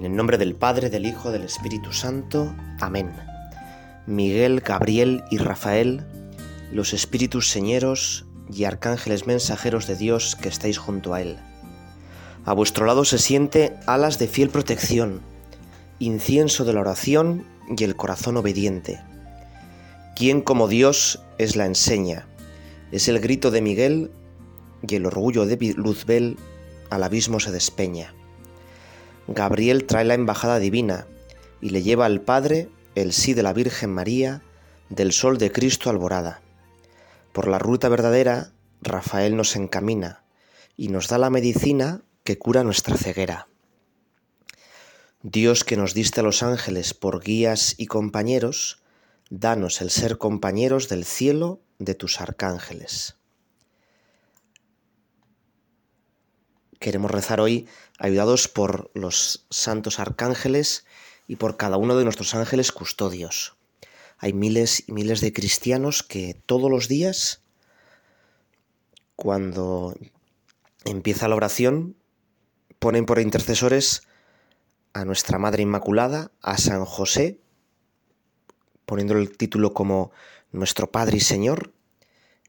En el nombre del Padre, del Hijo, del Espíritu Santo. Amén. Miguel, Gabriel y Rafael, los espíritus señeros y arcángeles mensajeros de Dios que estáis junto a Él. A vuestro lado se siente alas de fiel protección, incienso de la oración y el corazón obediente. ¿Quién como Dios es la enseña? Es el grito de Miguel y el orgullo de Luzbel al abismo se despeña. Gabriel trae la embajada divina y le lleva al Padre el sí de la Virgen María, del sol de Cristo alborada. Por la ruta verdadera, Rafael nos encamina y nos da la medicina que cura nuestra ceguera. Dios que nos diste a los ángeles por guías y compañeros, danos el ser compañeros del cielo de tus arcángeles. Queremos rezar hoy ayudados por los santos arcángeles y por cada uno de nuestros ángeles custodios. Hay miles y miles de cristianos que todos los días, cuando empieza la oración, ponen por intercesores a nuestra Madre Inmaculada, a San José, poniéndole el título como nuestro Padre y Señor,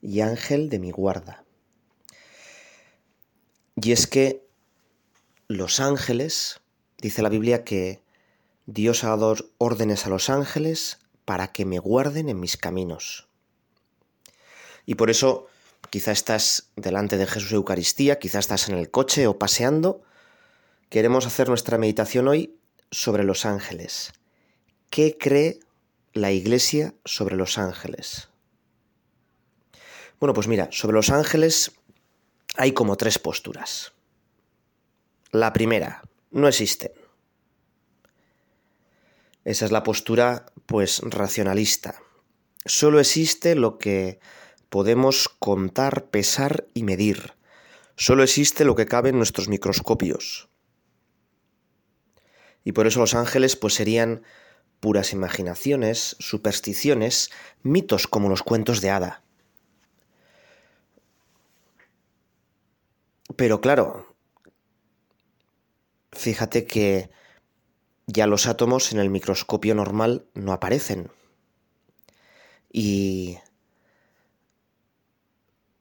y Ángel de mi guarda. Y es que los ángeles, dice la Biblia que Dios ha dado órdenes a los ángeles para que me guarden en mis caminos. Y por eso quizá estás delante de Jesús Eucaristía, quizá estás en el coche o paseando. Queremos hacer nuestra meditación hoy sobre los ángeles. ¿Qué cree la Iglesia sobre los ángeles? Bueno, pues mira, sobre los ángeles hay como tres posturas. La primera, no existen. Esa es la postura, pues, racionalista. Solo existe lo que podemos contar, pesar y medir. Solo existe lo que cabe en nuestros microscopios. Y por eso los ángeles, pues, serían puras imaginaciones, supersticiones, mitos como los cuentos de hada. Pero claro, fíjate que ya los átomos en el microscopio normal no aparecen. Y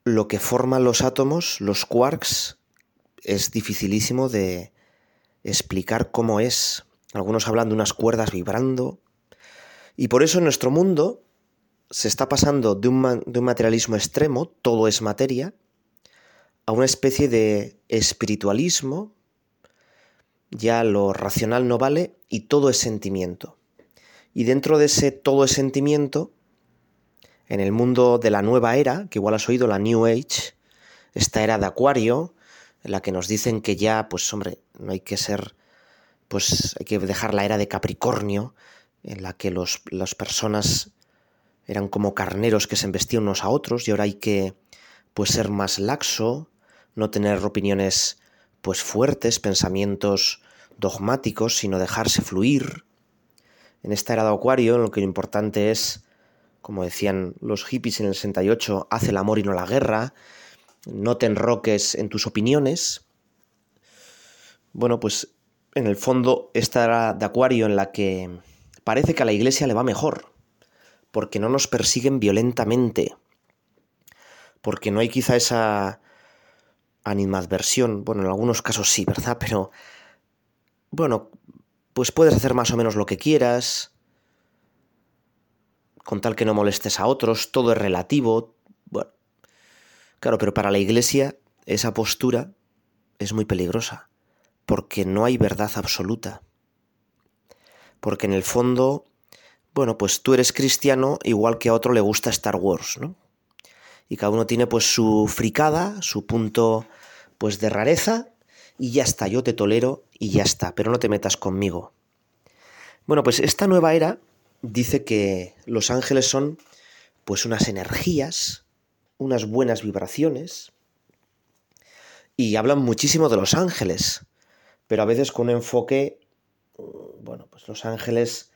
lo que forman los átomos, los quarks, es dificilísimo de explicar cómo es. Algunos hablan de unas cuerdas vibrando. Y por eso en nuestro mundo se está pasando de un, de un materialismo extremo, todo es materia, a una especie de espiritualismo, ya lo racional no vale y todo es sentimiento. Y dentro de ese todo es sentimiento, en el mundo de la nueva era, que igual has oído la New Age, esta era de Acuario, en la que nos dicen que ya, pues hombre, no hay que ser, pues hay que dejar la era de Capricornio, en la que los, las personas eran como carneros que se embestían unos a otros y ahora hay que pues ser más laxo, no tener opiniones pues fuertes, pensamientos dogmáticos, sino dejarse fluir. En esta era de Acuario, en lo que lo importante es, como decían los hippies en el 68, haz el amor y no la guerra, no te enroques en tus opiniones. Bueno, pues en el fondo esta era de Acuario en la que parece que a la iglesia le va mejor, porque no nos persiguen violentamente, porque no hay quizá esa animadversión, bueno, en algunos casos sí, ¿verdad? Pero, bueno, pues puedes hacer más o menos lo que quieras, con tal que no molestes a otros, todo es relativo. Bueno, claro, pero para la iglesia esa postura es muy peligrosa, porque no hay verdad absoluta. Porque en el fondo, bueno, pues tú eres cristiano igual que a otro le gusta Star Wars, ¿no? Y cada uno tiene pues su fricada, su punto pues de rareza y ya está, yo te tolero y ya está, pero no te metas conmigo. Bueno, pues esta nueva era dice que los ángeles son pues unas energías, unas buenas vibraciones y hablan muchísimo de los ángeles, pero a veces con un enfoque bueno, pues los ángeles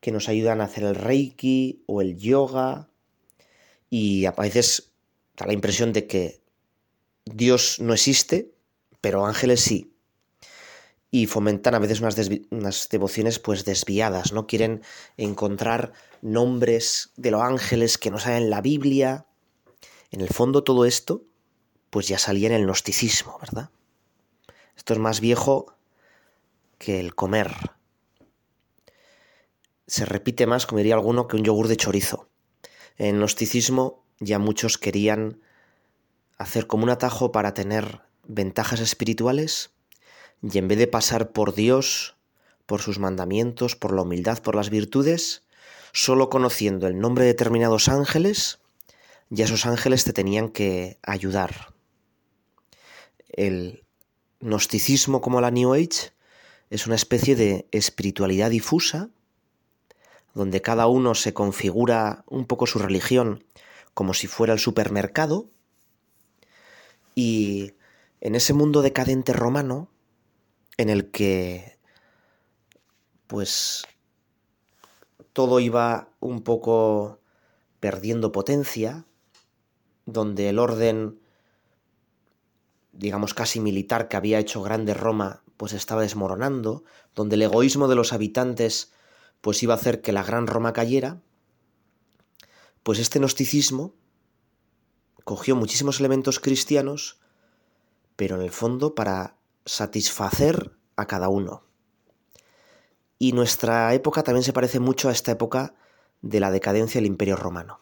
que nos ayudan a hacer el reiki o el yoga y a veces da la impresión de que Dios no existe, pero ángeles sí. y fomentan a veces unas, unas, devociones pues desviadas, ¿no? Quieren encontrar nombres de los ángeles que no salen en la Biblia. En el fondo todo esto pues ya salía en el gnosticismo, ¿verdad? Esto es más viejo que el comer. Se repite más, como diría alguno, que un yogur de chorizo. En gnosticismo ya muchos querían hacer como un atajo para tener ventajas espirituales y en vez de pasar por Dios, por sus mandamientos, por la humildad, por las virtudes, solo conociendo el nombre de determinados ángeles, ya esos ángeles te tenían que ayudar. El gnosticismo como la New Age es una especie de espiritualidad difusa, donde cada uno se configura un poco su religión como si fuera el supermercado, y en ese mundo decadente romano, en el que pues todo iba un poco perdiendo potencia, donde el orden, digamos casi militar que había hecho grande Roma, pues estaba desmoronando, donde el egoísmo de los habitantes pues iba a hacer que la gran Roma cayera, pues este gnosticismo cogió muchísimos elementos cristianos, pero en el fondo para satisfacer a cada uno. Y nuestra época también se parece mucho a esta época de la decadencia del Imperio Romano.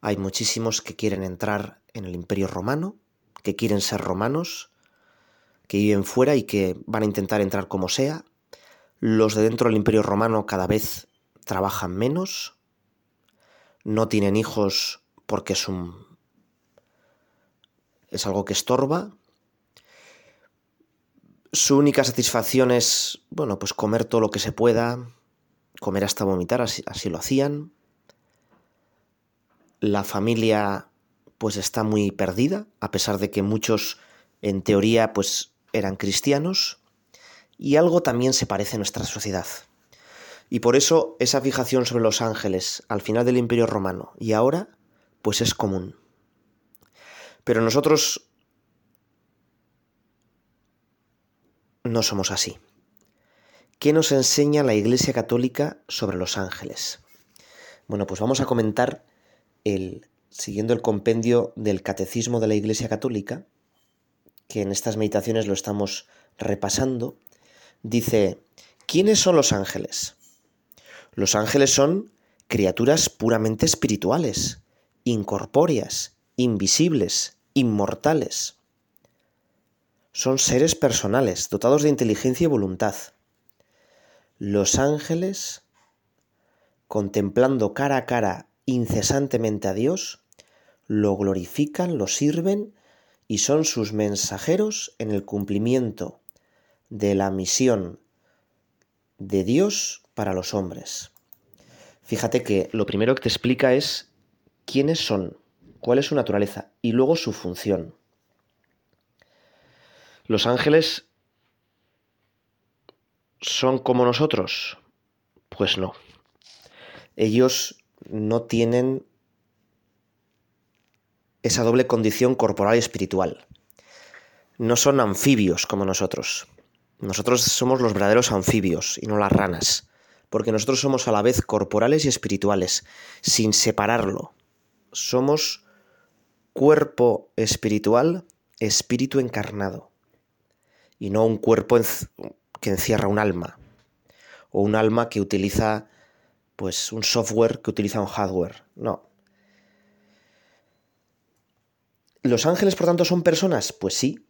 Hay muchísimos que quieren entrar en el Imperio Romano, que quieren ser romanos, que viven fuera y que van a intentar entrar como sea. Los de dentro del Imperio Romano cada vez trabajan menos, no tienen hijos porque es un es algo que estorba su única satisfacción es, bueno, pues comer todo lo que se pueda, comer hasta vomitar, así, así lo hacían. La familia pues está muy perdida, a pesar de que muchos en teoría pues eran cristianos, y algo también se parece a nuestra sociedad. Y por eso esa fijación sobre los ángeles al final del Imperio Romano y ahora pues es común. Pero nosotros no somos así. ¿Qué nos enseña la Iglesia Católica sobre los ángeles? Bueno, pues vamos a comentar el siguiendo el compendio del Catecismo de la Iglesia Católica, que en estas meditaciones lo estamos repasando, dice, ¿quiénes son los ángeles? Los ángeles son criaturas puramente espirituales, incorpóreas, invisibles, inmortales son seres personales, dotados de inteligencia y voluntad. Los ángeles, contemplando cara a cara incesantemente a Dios, lo glorifican, lo sirven y son sus mensajeros en el cumplimiento de la misión de Dios para los hombres. Fíjate que lo primero que te explica es quiénes son, cuál es su naturaleza y luego su función. ¿Los ángeles son como nosotros? Pues no. Ellos no tienen esa doble condición corporal y espiritual. No son anfibios como nosotros. Nosotros somos los verdaderos anfibios y no las ranas, porque nosotros somos a la vez corporales y espirituales, sin separarlo. Somos cuerpo espiritual, espíritu encarnado y no un cuerpo que encierra un alma o un alma que utiliza pues un software que utiliza un hardware. No. ¿Los ángeles, por tanto, son personas? Pues sí,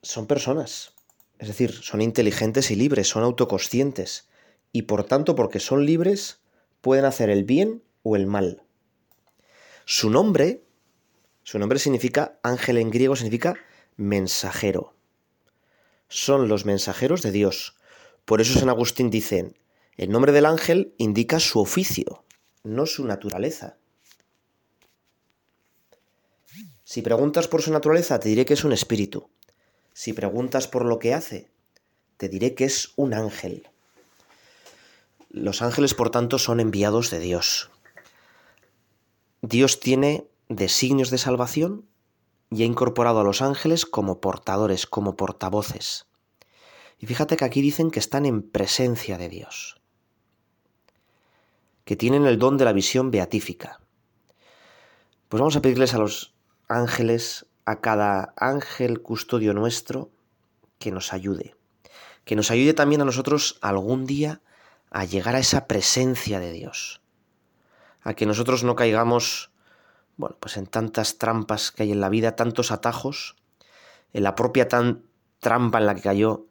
son personas. Es decir, son inteligentes y libres, son autoconscientes. Y por tanto, porque son libres, pueden hacer el bien o el mal. Su nombre, su nombre significa, ángel en griego significa mensajero son los mensajeros de Dios. Por eso San Agustín dice, el nombre del ángel indica su oficio, no su naturaleza. Si preguntas por su naturaleza, te diré que es un espíritu. Si preguntas por lo que hace, te diré que es un ángel. Los ángeles, por tanto, son enviados de Dios. Dios tiene designios de salvación y ha incorporado a los ángeles como portadores, como portavoces. Y fíjate que aquí dicen que están en presencia de Dios, que tienen el don de la visión beatífica. Pues vamos a pedirles a los ángeles, a cada ángel custodio nuestro, que nos ayude, que nos ayude también a nosotros algún día a llegar a esa presencia de Dios, a que nosotros no caigamos, bueno, pues en tantas trampas que hay en la vida, tantos atajos, en la propia trampa en la que cayó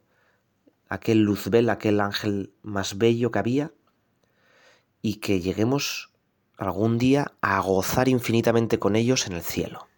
aquel Luzbel, aquel ángel más bello que había, y que lleguemos algún día a gozar infinitamente con ellos en el cielo.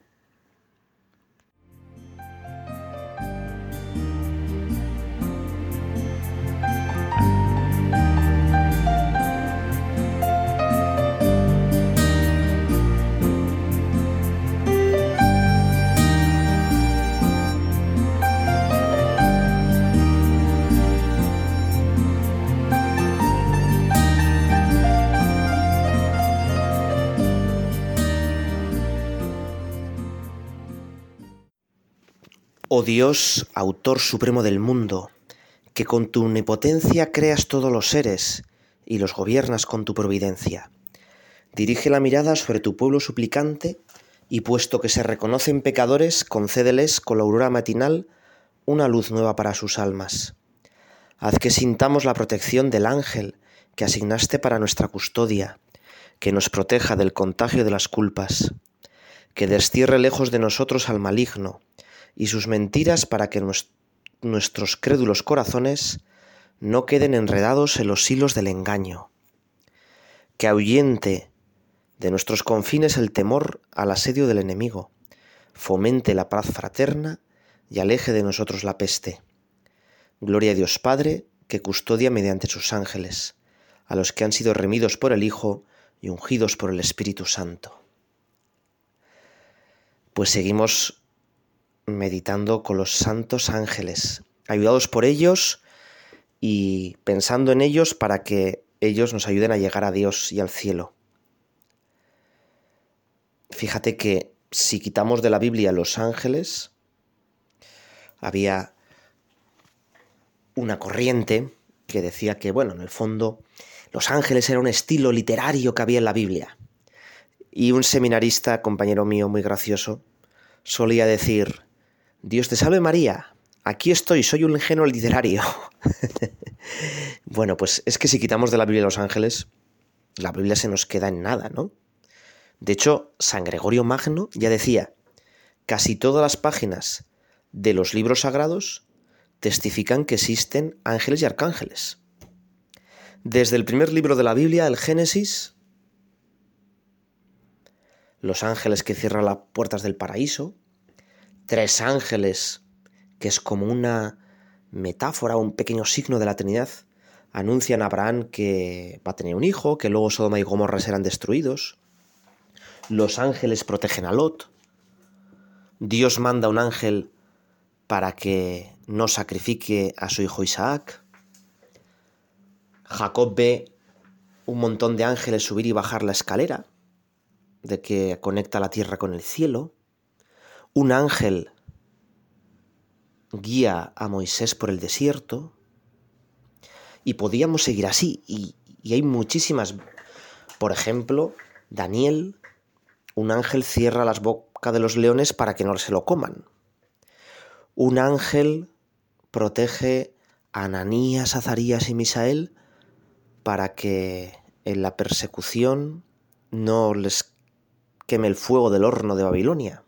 Oh Dios, autor supremo del mundo, que con tu omnipotencia creas todos los seres y los gobiernas con tu providencia. Dirige la mirada sobre tu pueblo suplicante y puesto que se reconocen pecadores, concédeles con la aurora matinal una luz nueva para sus almas. Haz que sintamos la protección del ángel que asignaste para nuestra custodia, que nos proteja del contagio de las culpas, que destierre lejos de nosotros al maligno, y sus mentiras para que nuestros crédulos corazones no queden enredados en los hilos del engaño. Que ahuyente de nuestros confines el temor al asedio del enemigo, fomente la paz fraterna y aleje de nosotros la peste. Gloria a Dios Padre, que custodia mediante sus ángeles, a los que han sido remidos por el Hijo y ungidos por el Espíritu Santo. Pues seguimos meditando con los santos ángeles, ayudados por ellos y pensando en ellos para que ellos nos ayuden a llegar a Dios y al cielo. Fíjate que si quitamos de la Biblia los ángeles, había una corriente que decía que, bueno, en el fondo, los ángeles era un estilo literario que había en la Biblia. Y un seminarista, compañero mío muy gracioso, solía decir, Dios te salve María, aquí estoy, soy un ingenuo literario. bueno, pues es que si quitamos de la Biblia los ángeles, la Biblia se nos queda en nada, ¿no? De hecho, San Gregorio Magno ya decía, casi todas las páginas de los libros sagrados testifican que existen ángeles y arcángeles. Desde el primer libro de la Biblia, el Génesis, los ángeles que cierran las puertas del paraíso, tres ángeles, que es como una metáfora, un pequeño signo de la Trinidad, anuncian a Abraham que va a tener un hijo, que luego Sodoma y Gomorra serán destruidos. Los ángeles protegen a Lot. Dios manda un ángel para que no sacrifique a su hijo Isaac. Jacob ve un montón de ángeles subir y bajar la escalera de que conecta la tierra con el cielo un ángel guía a Moisés por el desierto y podíamos seguir así y, hay muchísimas por ejemplo Daniel un ángel cierra las bocas de los leones para que no se lo coman un ángel protege a Ananías, Azarías y Misael para que en la persecución no les queme el fuego del horno de Babilonia.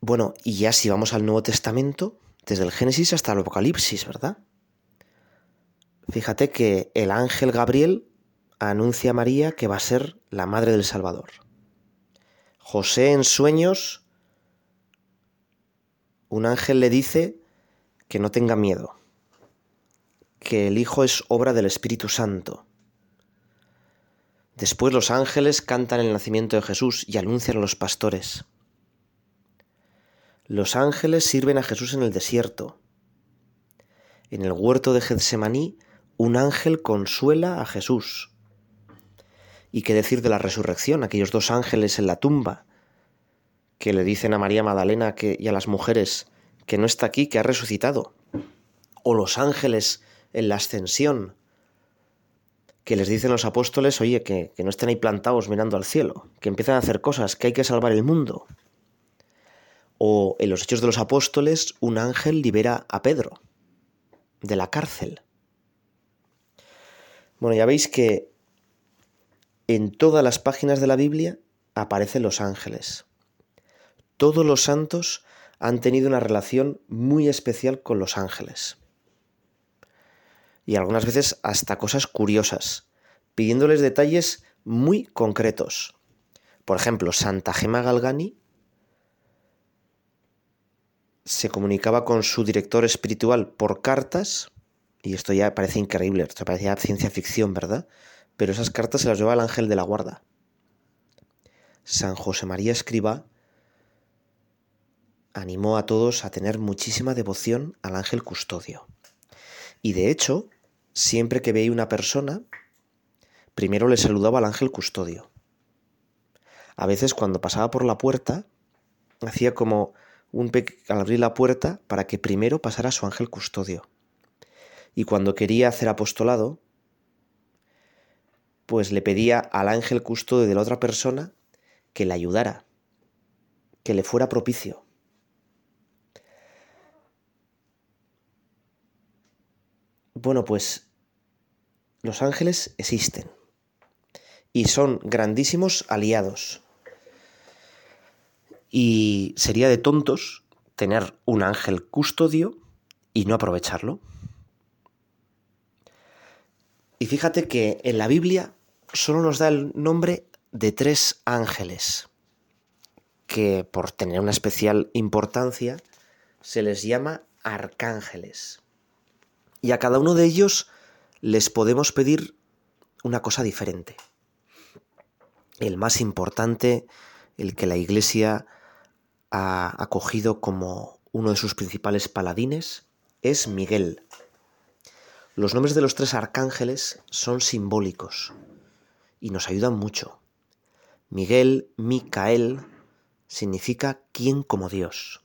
Bueno, y ya si vamos al Nuevo Testamento, desde el Génesis hasta el Apocalipsis, ¿verdad? Fíjate que el ángel Gabriel anuncia a María que va a ser la madre del Salvador. José en sueños, un ángel le dice que no tenga miedo, que el Hijo es obra del Espíritu Santo. Después los ángeles cantan el nacimiento de Jesús y anuncian a los pastores. Los ángeles sirven a Jesús en el desierto. En el huerto de Getsemaní, un ángel consuela a Jesús. ¿Y qué decir de la resurrección? Aquellos dos ángeles en la tumba que le dicen a María Magdalena y a las mujeres que no está aquí, que ha resucitado. O los ángeles en la ascensión, que les dicen los apóstoles, oye, que, que no estén ahí plantados mirando al cielo, que empiezan a hacer cosas, que hay que salvar el mundo. O en los Hechos de los Apóstoles, un ángel libera a Pedro de la cárcel. Bueno, ya veis que en todas las páginas de la Biblia aparecen los ángeles. Todos los santos han tenido una relación muy especial con los ángeles. Y algunas veces hasta cosas curiosas, pidiéndoles detalles muy concretos. Por ejemplo, Santa Gema Galgani se comunicaba con su director espiritual por cartas, y esto ya parece increíble, esto parecía ciencia ficción, ¿verdad? Pero esas cartas se las lleva el ángel de la guarda. San José María Escriba animó a todos a tener muchísima devoción al ángel custodio. Y de hecho, siempre que veía una persona, primero le saludaba al ángel custodio. A veces cuando pasaba por la puerta, hacía como un al abrir la puerta para que primero pasara su ángel custodio. Y cuando quería hacer apostolado, pues le pedía al ángel custodio de la otra persona que le ayudara, que le fuera propicio. Bueno, pues los ángeles existen y son grandísimos aliados. Y sería de tontos tener un ángel custodio y no aprovecharlo. Y fíjate que en la Biblia solo nos da el nombre de tres ángeles, que por tener una especial importancia se les llama arcángeles. Y a cada uno de ellos les podemos pedir una cosa diferente. El más importante, el que la Iglesia ha acogido como uno de sus principales paladines es Miguel. Los nombres de los tres arcángeles son simbólicos y nos ayudan mucho. Miguel, Micael, significa quién como Dios.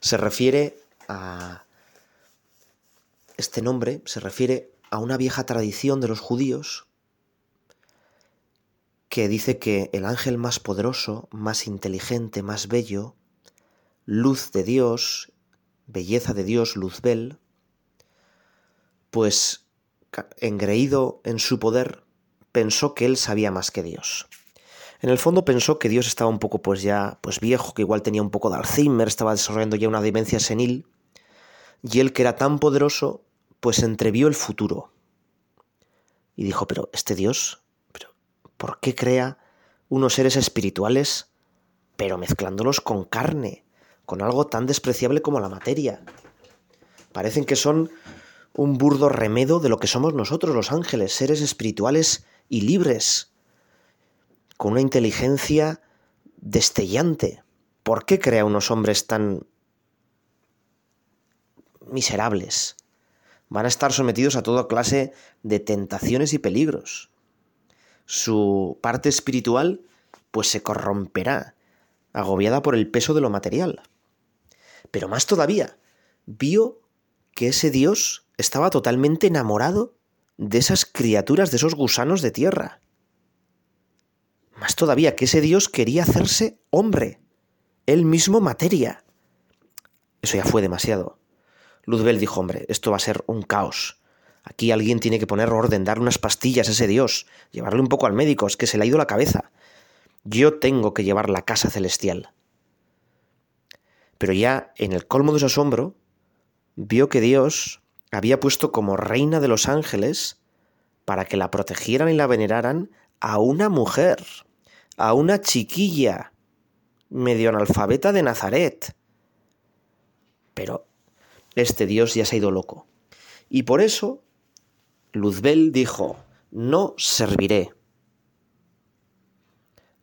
Se refiere a... Este nombre se refiere a una vieja tradición de los judíos que dice que el ángel más poderoso, más inteligente, más bello, luz de Dios, belleza de Dios, Luzbel, pues engreído en su poder, pensó que él sabía más que Dios. En el fondo pensó que Dios estaba un poco pues ya pues viejo, que igual tenía un poco de Alzheimer, estaba desarrollando ya una demencia senil, y él que era tan poderoso, pues entrevió el futuro. Y dijo, pero este Dios ¿Por qué crea unos seres espirituales, pero mezclándolos con carne, con algo tan despreciable como la materia? Parecen que son un burdo remedo de lo que somos nosotros los ángeles, seres espirituales y libres, con una inteligencia destellante. ¿Por qué crea unos hombres tan miserables? Van a estar sometidos a toda clase de tentaciones y peligros su parte espiritual pues se corromperá, agobiada por el peso de lo material. Pero más todavía, vio que ese Dios estaba totalmente enamorado de esas criaturas, de esos gusanos de tierra. Más todavía, que ese Dios quería hacerse hombre, él mismo materia. Eso ya fue demasiado. Luzbel dijo, hombre, esto va a ser un caos. Aquí alguien tiene que poner orden, dar unas pastillas a ese Dios, llevarle un poco al médico, es que se le ha ido la cabeza. Yo tengo que llevar la casa celestial. Pero ya en el colmo de su asombro, vio que Dios había puesto como reina de los ángeles para que la protegieran y la veneraran a una mujer, a una chiquilla, medio analfabeta de Nazaret. Pero este Dios ya se ha ido loco. Y por eso Luzbel dijo, no serviré.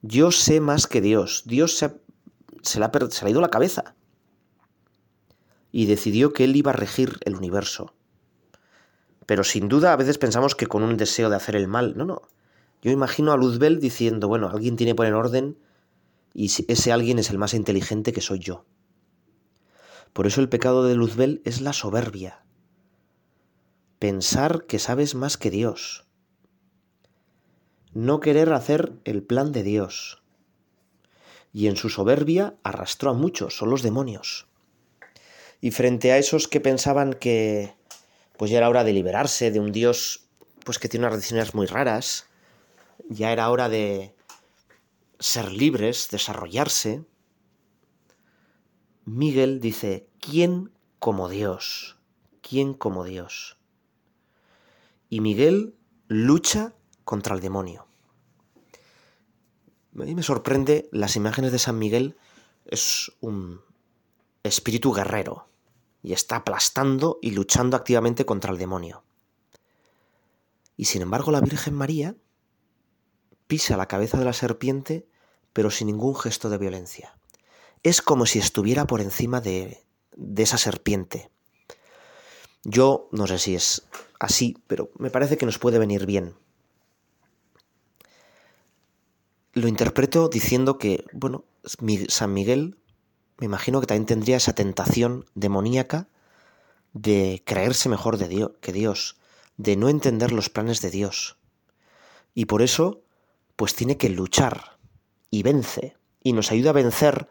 Yo sé más que Dios. Dios se, ha, le ha ido la cabeza. Y decidió que él iba a regir el universo. Pero sin duda a veces pensamos que con un deseo de hacer el mal. No, no. Yo imagino a Luzbel diciendo, bueno, alguien tiene que poner orden y ese alguien es el más inteligente que soy yo. Por eso el pecado de Luzbel es la soberbia. Pensar que sabes más que Dios. No querer hacer el plan de Dios. Y en su soberbia arrastró a muchos, son los demonios. Y frente a esos que pensaban que pues ya era hora de liberarse de un Dios pues que tiene unas decisiones muy raras, ya era hora de ser libres, desarrollarse. Miguel dice, ¿quién como Dios? ¿Quién como Dios? Y Miguel lucha contra el demonio. A mí me sorprende las imágenes de San Miguel, es un espíritu guerrero y está aplastando y luchando activamente contra el demonio. Y sin embargo la Virgen María pisa la cabeza de la serpiente pero sin ningún gesto de violencia. Es como si estuviera por encima de, de esa serpiente. Yo no sé si es así, pero me parece que nos puede venir bien. Lo interpreto diciendo que, bueno, San Miguel me imagino que también tendría esa tentación demoníaca de creerse mejor de Dios, que Dios, de no entender los planes de Dios. Y por eso, pues tiene que luchar y vence, y nos ayuda a vencer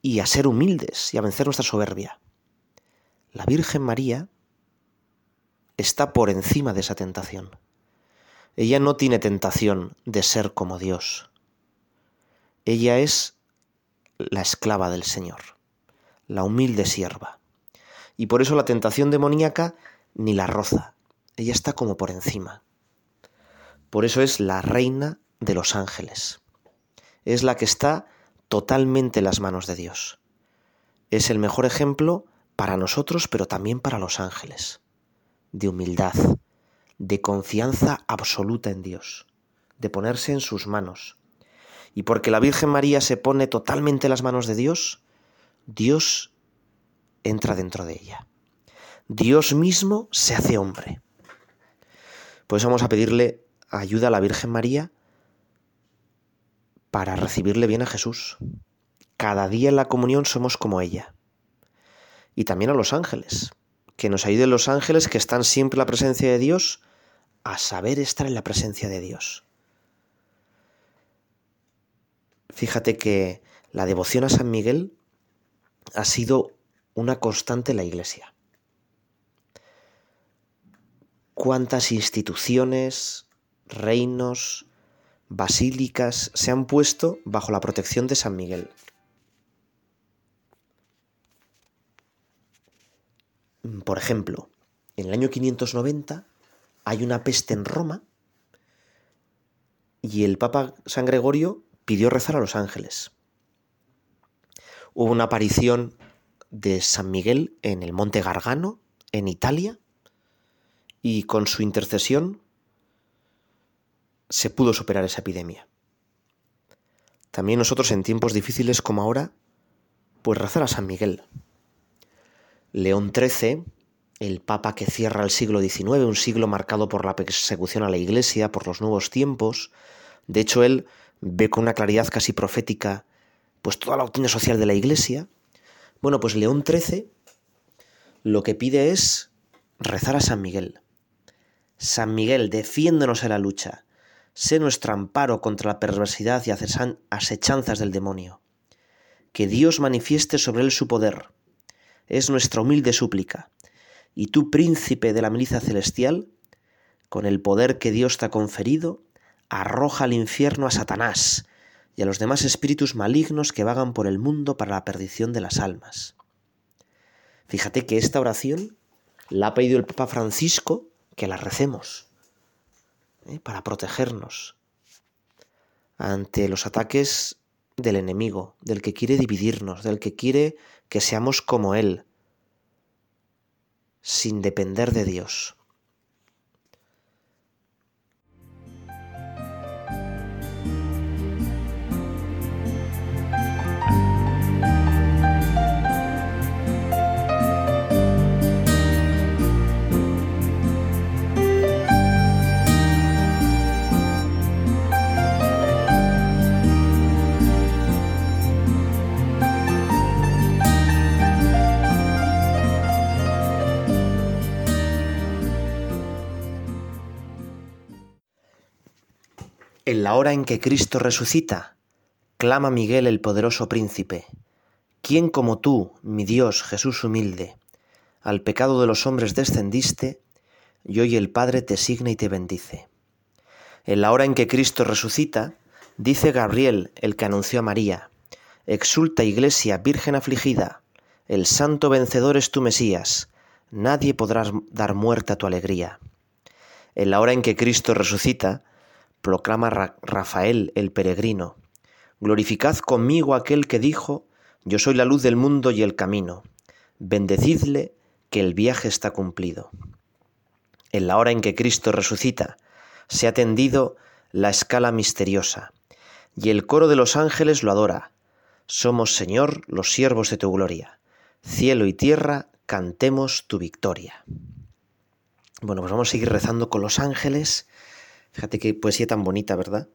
y a ser humildes y a vencer nuestra soberbia. La Virgen María está por encima de esa tentación. Ella no tiene tentación de ser como Dios. Ella es la esclava del Señor, la humilde sierva. Y por eso la tentación demoníaca ni la roza, ella está como por encima. Por eso es la reina de los ángeles. Es la que está totalmente en las manos de Dios. Es el mejor ejemplo para nosotros, pero también para los ángeles, de humildad, de confianza absoluta en Dios, de ponerse en sus manos, y porque la Virgen María se pone totalmente en las manos de Dios, Dios entra dentro de ella. Dios mismo se hace hombre. Pues vamos a pedirle ayuda a la Virgen María para recibirle bien a Jesús. Cada día en la comunión somos como ella. Y también a los ángeles. Que nos ayuden los ángeles que están siempre en la presencia de Dios a saber estar en la presencia de Dios. Fíjate que la devoción a San Miguel ha sido una constante en la Iglesia. ¿Cuántas instituciones, reinos, basílicas se han puesto bajo la protección de San Miguel? Por ejemplo, en el año 590 hay una peste en Roma y el Papa San Gregorio pidió rezar a los ángeles. Hubo una aparición de San Miguel en el monte Gargano, en Italia, y con su intercesión se pudo superar esa epidemia. También nosotros en tiempos difíciles como ahora, pues rezar a San Miguel. León XIII, el papa que cierra el siglo XIX, un siglo marcado por la persecución a la Iglesia, por los nuevos tiempos, de hecho él ve con una claridad casi profética pues toda la doctrina social de la Iglesia, bueno, pues León XIII lo que pide es rezar a San Miguel. San Miguel, defiéndonos en la lucha, sé nuestro amparo contra la perversidad y asechanzas del demonio. Que Dios manifieste sobre él su poder. Es nuestra humilde súplica. Y tú, príncipe de la milicia celestial, con el poder que Dios te ha conferido, arroja al infierno a Satanás y a los demás espíritus malignos que vagan por el mundo para la perdición de las almas. Fíjate que esta oración la ha pedido el Papa Francisco que la recemos ¿eh? para protegernos ante los ataques del enemigo, del que quiere dividirnos, del que quiere que seamos como Él, sin depender de Dios. En la hora en que Cristo resucita, clama Miguel el poderoso príncipe. ¿Quién como tú, mi Dios Jesús humilde, al pecado de los hombres descendiste, y hoy el Padre te signa y te bendice? En la hora en que Cristo resucita, dice Gabriel, el que anunció a María, Exulta Iglesia, Virgen afligida, el santo vencedor es tu Mesías, nadie podrá dar muerte tu alegría. En la hora en que Cristo resucita, proclama Rafael el peregrino, glorificad conmigo aquel que dijo, yo soy la luz del mundo y el camino, bendecidle que el viaje está cumplido. En la hora en que Cristo resucita, se ha tendido la escala misteriosa, y el coro de los ángeles lo adora. Somos, Señor, los siervos de tu gloria. Cielo y tierra, cantemos tu victoria. Bueno, pues vamos a seguir rezando con los ángeles. Fíjate qué poesía tan bonita, ¿verdad?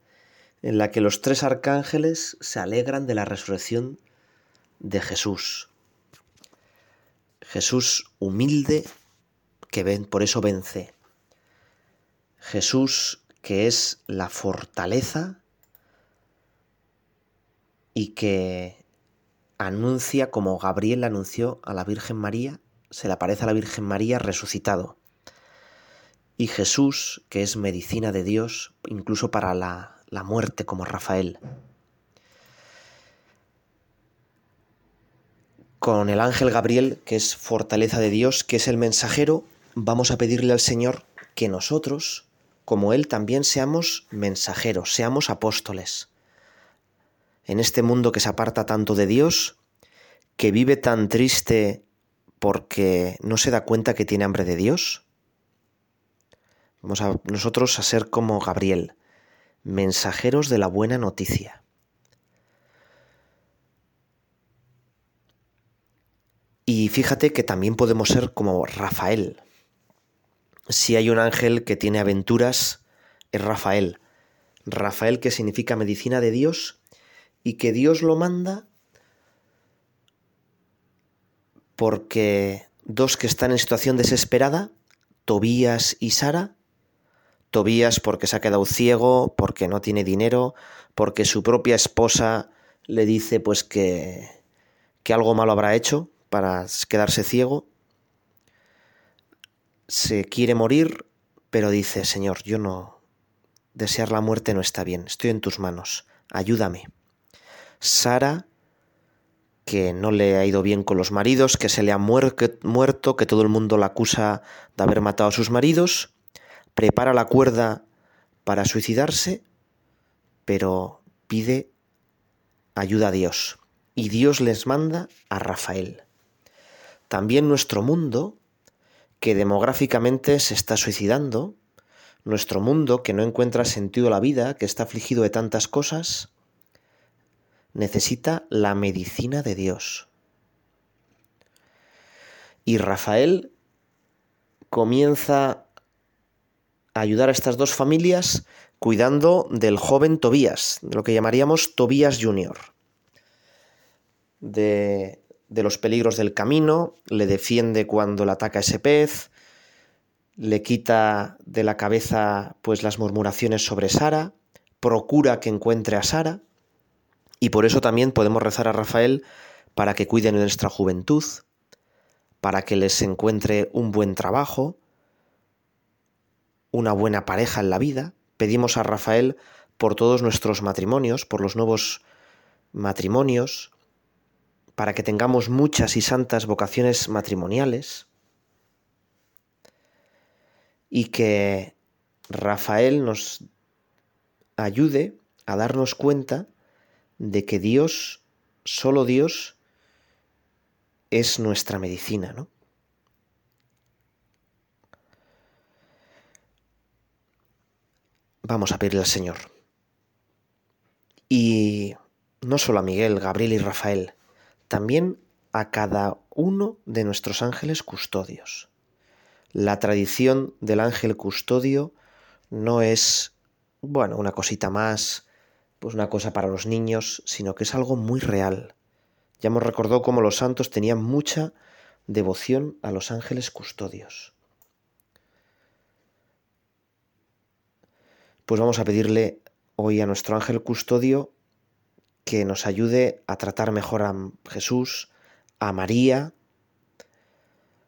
En la que los tres arcángeles se alegran de la resurrección de Jesús. Jesús humilde que ven, por eso vence. Jesús que es la fortaleza y que anuncia como Gabriel anunció a la Virgen María, se le aparece a la Virgen María resucitado. Y Jesús, que es medicina de Dios, incluso para la, la muerte, como Rafael. Con el ángel Gabriel, que es fortaleza de Dios, que es el mensajero, vamos a pedirle al Señor que nosotros, como Él, también seamos mensajeros, seamos apóstoles en este mundo que se aparta tanto de Dios, que vive tan triste porque no se da cuenta que tiene hambre de Dios? Vamos a nosotros a ser como Gabriel, mensajeros de la buena noticia. Y fíjate que también podemos ser como Rafael. Si hay un ángel que tiene aventuras, es Rafael. Rafael que significa medicina de Dios y que Dios lo manda porque dos que están en situación desesperada, Tobías y Sara, Tobías porque se ha quedado ciego, porque no tiene dinero, porque su propia esposa le dice pues que, que algo malo habrá hecho para quedarse ciego, se quiere morir, pero dice, Señor, yo no, desear la muerte no está bien, estoy en tus manos, ayúdame. Sara, que no le ha ido bien con los maridos, que se le ha muerto, que todo el mundo la acusa de haber matado a sus maridos, prepara la cuerda para suicidarse, pero pide ayuda a Dios. Y Dios les manda a Rafael. También nuestro mundo, que demográficamente se está suicidando, nuestro mundo que no encuentra sentido a la vida, que está afligido de tantas cosas, necesita la medicina de Dios. Y Rafael comienza ayudar a estas dos familias cuidando del joven Tobías, de lo que llamaríamos Tobías Jr., de, los peligros del camino, le defiende cuando le ataca ese pez, le quita de la cabeza pues las murmuraciones sobre Sara, procura que encuentre a Sara, y por eso también podemos rezar a Rafael para que cuide nuestra juventud, para que les encuentre un buen trabajo, una buena pareja en la vida. Pedimos a Rafael por todos nuestros matrimonios, por los nuevos matrimonios, para que tengamos muchas y santas vocaciones matrimoniales y que Rafael nos ayude a darnos cuenta de que Dios, solo Dios, es nuestra medicina, ¿no? Vamos a pedirle al Señor. Y no solo a Miguel, Gabriel y Rafael, también a cada uno de nuestros ángeles custodios. La tradición del ángel custodio no es, bueno, una cosita más pues una cosa para los niños, sino que es algo muy real. Ya hemos recordado cómo los santos tenían mucha devoción a los ángeles custodios. Pues vamos a pedirle hoy a nuestro ángel custodio que nos ayude a tratar mejor a Jesús, a María,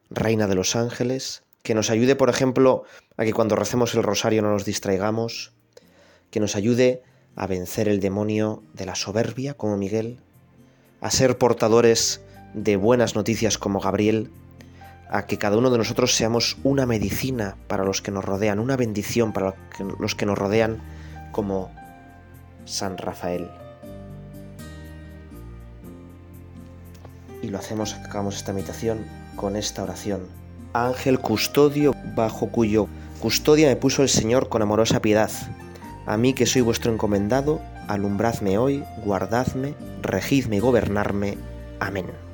Reina de los Ángeles, que nos ayude, por ejemplo, a que cuando recemos el rosario no nos distraigamos, que nos ayude a vencer el demonio de la soberbia como Miguel, a ser portadores de buenas noticias como Gabriel, a que cada uno de nosotros seamos una medicina para los que nos rodean, una bendición para los que nos rodean como San Rafael. Y lo hacemos, acabamos esta meditación con esta oración. Ángel custodio bajo cuyo custodia me puso el Señor con amorosa piedad. A mí que soy vuestro encomendado, alumbradme hoy, guardadme, regidme y gobernarme. Amén.